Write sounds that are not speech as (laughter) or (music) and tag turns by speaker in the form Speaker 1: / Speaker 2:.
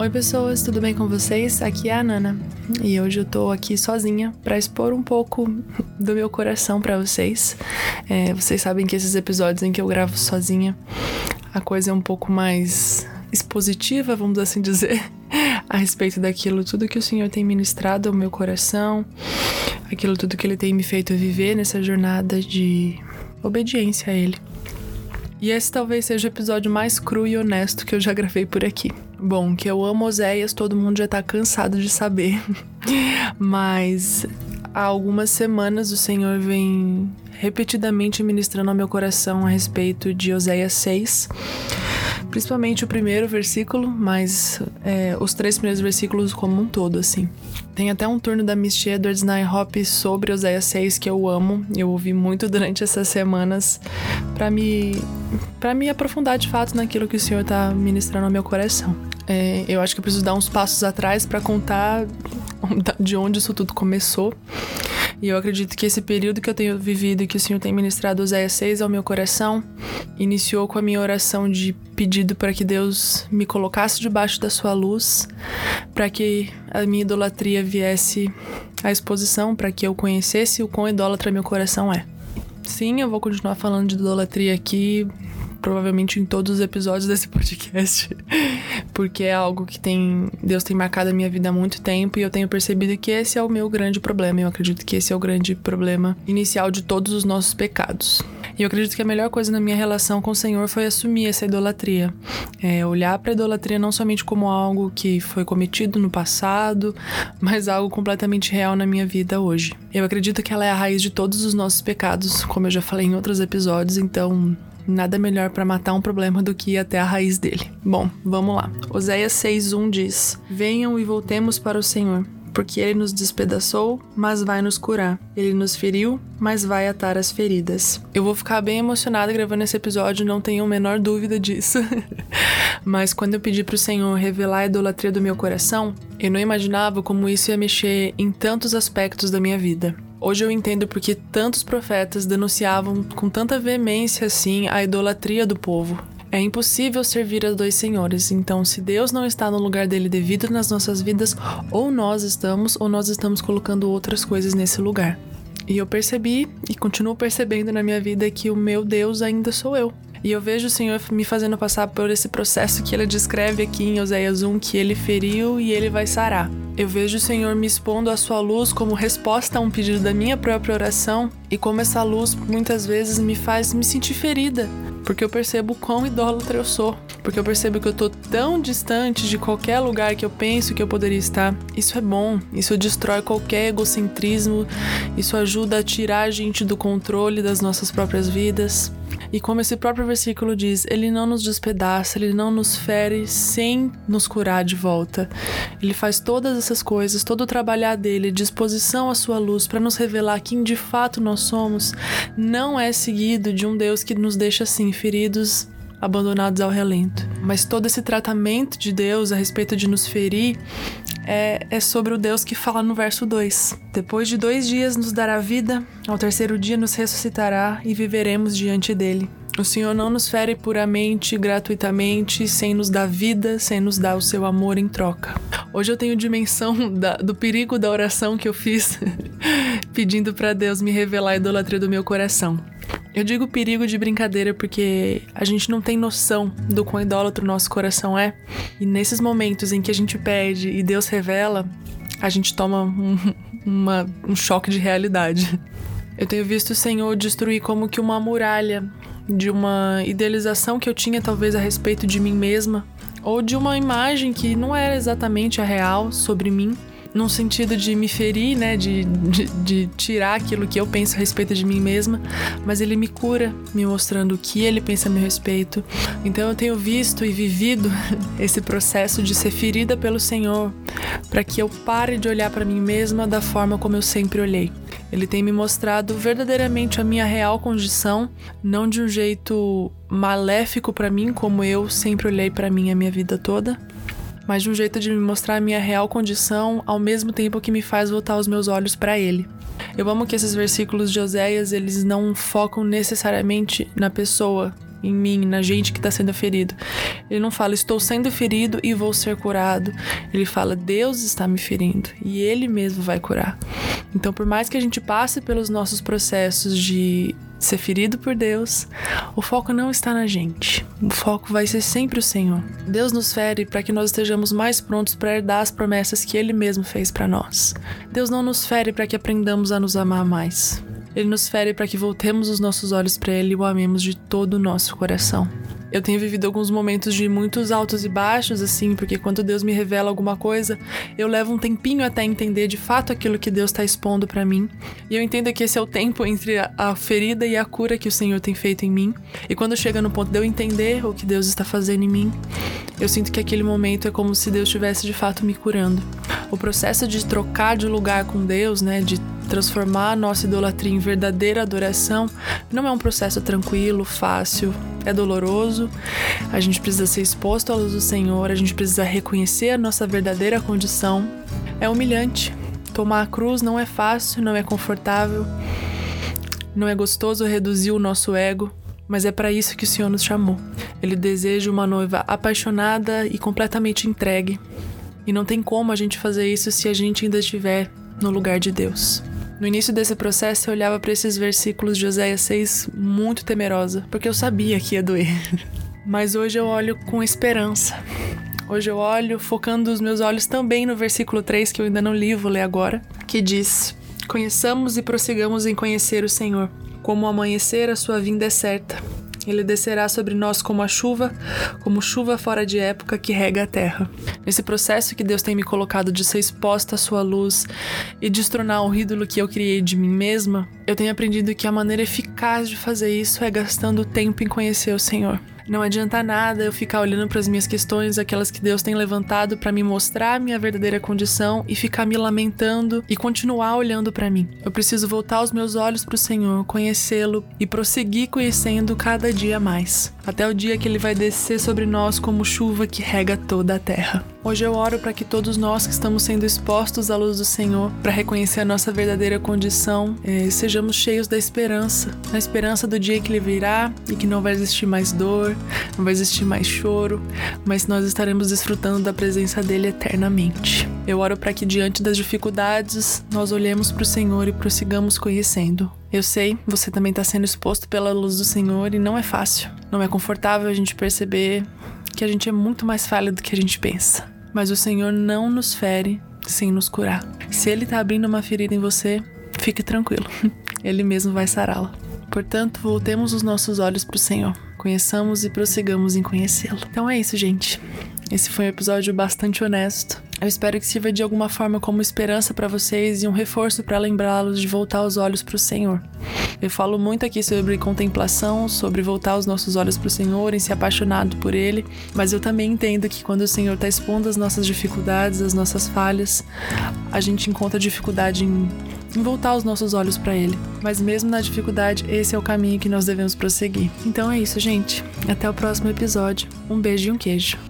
Speaker 1: Oi, pessoas, tudo bem com vocês? Aqui é a Nana e hoje eu tô aqui sozinha para expor um pouco do meu coração para vocês. É, vocês sabem que esses episódios em que eu gravo sozinha, a coisa é um pouco mais expositiva, vamos assim dizer, (laughs) a respeito daquilo tudo que o Senhor tem ministrado ao meu coração, aquilo tudo que Ele tem me feito viver nessa jornada de obediência a Ele. E esse talvez seja o episódio mais cru e honesto que eu já gravei por aqui. Bom, que eu amo Oséias, todo mundo já tá cansado de saber. (laughs) Mas há algumas semanas o Senhor vem repetidamente ministrando ao meu coração a respeito de Oséias 6 principalmente o primeiro versículo, mas é, os três primeiros versículos como um todo, assim. Tem até um turno da Misty Edwards na Hop sobre Oséias 6 que eu amo. Eu ouvi muito (laughs) durante essas semanas para me para me aprofundar de fato naquilo que o Senhor tá ministrando ao meu coração. É, eu acho que eu preciso dar uns passos atrás para contar (laughs) de onde isso tudo começou. E eu acredito que esse período que eu tenho vivido e que o Senhor tem ministrado Oséias 6 ao meu coração iniciou com a minha oração de pedido para que Deus me colocasse debaixo da sua luz, para que a minha idolatria viesse à exposição, para que eu conhecesse o quão idólatra meu coração é. Sim, eu vou continuar falando de idolatria aqui, provavelmente em todos os episódios desse podcast, (laughs) porque é algo que tem Deus tem marcado a minha vida há muito tempo e eu tenho percebido que esse é o meu grande problema. Eu acredito que esse é o grande problema inicial de todos os nossos pecados. E eu acredito que a melhor coisa na minha relação com o Senhor foi assumir essa idolatria. É, olhar para a idolatria não somente como algo que foi cometido no passado, (laughs) mas algo completamente real na minha vida hoje. Eu acredito que ela é a raiz de todos os nossos pecados, como eu já falei em outros episódios, então Nada melhor para matar um problema do que ir até a raiz dele. Bom, vamos lá. Oséias 6:1 diz: Venham e voltemos para o Senhor porque ele nos despedaçou, mas vai nos curar. Ele nos feriu, mas vai atar as feridas. Eu vou ficar bem emocionada gravando esse episódio, não tenho a menor dúvida disso. (laughs) mas quando eu pedi para o Senhor revelar a idolatria do meu coração, eu não imaginava como isso ia mexer em tantos aspectos da minha vida. Hoje eu entendo porque tantos profetas denunciavam com tanta veemência assim a idolatria do povo. É impossível servir a dois senhores, então se Deus não está no lugar dele devido nas nossas vidas, ou nós estamos, ou nós estamos colocando outras coisas nesse lugar. E eu percebi e continuo percebendo na minha vida que o meu Deus ainda sou eu. E eu vejo o Senhor me fazendo passar por esse processo que ele descreve aqui em Oséias 1, que ele feriu e ele vai sarar. Eu vejo o Senhor me expondo a sua luz como resposta a um pedido da minha própria oração e como essa luz muitas vezes me faz me sentir ferida, porque eu percebo quão idólatra eu sou, porque eu percebo que eu tô tão distante de qualquer lugar que eu penso que eu poderia estar. Isso é bom, isso destrói qualquer egocentrismo, isso ajuda a tirar a gente do controle das nossas próprias vidas. E como esse próprio versículo diz, ele não nos despedaça, ele não nos fere sem nos curar de volta. Ele faz todas essas coisas, todo o trabalhar dele, disposição à sua luz para nos revelar quem de fato nós somos, não é seguido de um Deus que nos deixa assim feridos abandonados ao relento. Mas todo esse tratamento de Deus a respeito de nos ferir é, é sobre o Deus que fala no verso 2. Depois de dois dias nos dará vida, ao terceiro dia nos ressuscitará e viveremos diante dele. O Senhor não nos fere puramente, gratuitamente, sem nos dar vida, sem nos dar o seu amor em troca. Hoje eu tenho dimensão da, do perigo da oração que eu fiz, (laughs) pedindo para Deus me revelar a idolatria do meu coração. Eu digo perigo de brincadeira porque a gente não tem noção do quão idólatra o nosso coração é. E nesses momentos em que a gente pede e Deus revela, a gente toma um, (laughs) uma, um choque de realidade. Eu tenho visto o Senhor destruir como que uma muralha de uma idealização que eu tinha talvez a respeito de mim mesma, ou de uma imagem que não era exatamente a real sobre mim num sentido de me ferir, né? De, de, de, tirar aquilo que eu penso a respeito de mim mesma, mas ele me cura, me mostrando o que ele pensa a meu respeito. Então eu tenho visto e vivido (laughs) esse processo de ser ferida pelo Senhor, para que eu pare de olhar para mim mesma da forma como eu sempre olhei. Ele tem me mostrado verdadeiramente a minha real condição, não de um jeito maléfico para mim, como eu sempre olhei para mim a minha vida toda, mas de um jeito de me mostrar a minha real condição, ao mesmo tempo que me faz voltar os meus olhos para ele. Eu amo que esses versículos de Oséias, eles não focam necessariamente na pessoa em mim, na gente que está sendo ferido. Ele não fala, estou sendo ferido e vou ser curado. Ele fala, Deus está me ferindo e Ele mesmo vai curar. Então, por mais que a gente passe pelos nossos processos de ser ferido por Deus, o foco não está na gente. O foco vai ser sempre o Senhor. Deus nos fere para que nós estejamos mais prontos para herdar as promessas que Ele mesmo fez para nós. Deus não nos fere para que aprendamos a nos amar mais. Ele nos fere para que voltemos os nossos olhos para Ele e o amemos de todo o nosso coração. Eu tenho vivido alguns momentos de muitos altos e baixos, assim, porque quando Deus me revela alguma coisa, eu levo um tempinho até entender de fato aquilo que Deus está expondo para mim. E eu entendo que esse é o tempo entre a ferida e a cura que o Senhor tem feito em mim. E quando chega no ponto de eu entender o que Deus está fazendo em mim, eu sinto que aquele momento é como se Deus estivesse de fato me curando. O processo de trocar de lugar com Deus, né, de transformar a nossa idolatria em verdadeira adoração, não é um processo tranquilo, fácil, é doloroso. A gente precisa ser exposto à luz do Senhor, a gente precisa reconhecer a nossa verdadeira condição. É humilhante. Tomar a cruz não é fácil, não é confortável, não é gostoso reduzir o nosso ego, mas é para isso que o Senhor nos chamou. Ele deseja uma noiva apaixonada e completamente entregue. E não tem como a gente fazer isso se a gente ainda estiver no lugar de Deus. No início desse processo, eu olhava para esses versículos de Oséias 6 muito temerosa, porque eu sabia que ia doer. (laughs) Mas hoje eu olho com esperança. Hoje eu olho focando os meus olhos também no versículo 3 que eu ainda não li, vou ler agora, que diz: Conheçamos e prossigamos em conhecer o Senhor. Como amanhecer, a sua vinda é certa. Ele descerá sobre nós como a chuva, como chuva fora de época que rega a terra. Nesse processo que Deus tem me colocado de ser exposta à sua luz e destronar o ídolo que eu criei de mim mesma, eu tenho aprendido que a maneira eficaz de fazer isso é gastando tempo em conhecer o Senhor. Não adianta nada eu ficar olhando para as minhas questões, aquelas que Deus tem levantado para me mostrar a minha verdadeira condição e ficar me lamentando e continuar olhando para mim. Eu preciso voltar os meus olhos para o Senhor, conhecê-lo e prosseguir conhecendo cada dia mais, até o dia que ele vai descer sobre nós como chuva que rega toda a terra. Hoje eu oro para que todos nós que estamos sendo expostos à luz do Senhor, para reconhecer a nossa verdadeira condição, eh, sejamos cheios da esperança, na esperança do dia que Ele virá e que não vai existir mais dor, não vai existir mais choro, mas nós estaremos desfrutando da presença dele eternamente. Eu oro para que diante das dificuldades nós olhemos para o Senhor e prossigamos conhecendo. Eu sei, você também está sendo exposto pela luz do Senhor e não é fácil. Não é confortável a gente perceber que a gente é muito mais falho do que a gente pensa. Mas o Senhor não nos fere sem nos curar. Se Ele está abrindo uma ferida em você, fique tranquilo. (laughs) Ele mesmo vai sará-la. Portanto, voltemos os nossos olhos para o Senhor. Conheçamos e prossigamos em conhecê-lo. Então é isso, gente. Esse foi um episódio bastante honesto. Eu espero que sirva de alguma forma como esperança para vocês e um reforço para lembrá-los de voltar os olhos para o Senhor. Eu falo muito aqui sobre contemplação, sobre voltar os nossos olhos para o Senhor e ser apaixonado por Ele, mas eu também entendo que quando o Senhor está expondo as nossas dificuldades, as nossas falhas, a gente encontra dificuldade em, em voltar os nossos olhos para Ele. Mas mesmo na dificuldade, esse é o caminho que nós devemos prosseguir. Então é isso, gente. Até o próximo episódio. Um beijo e um queijo.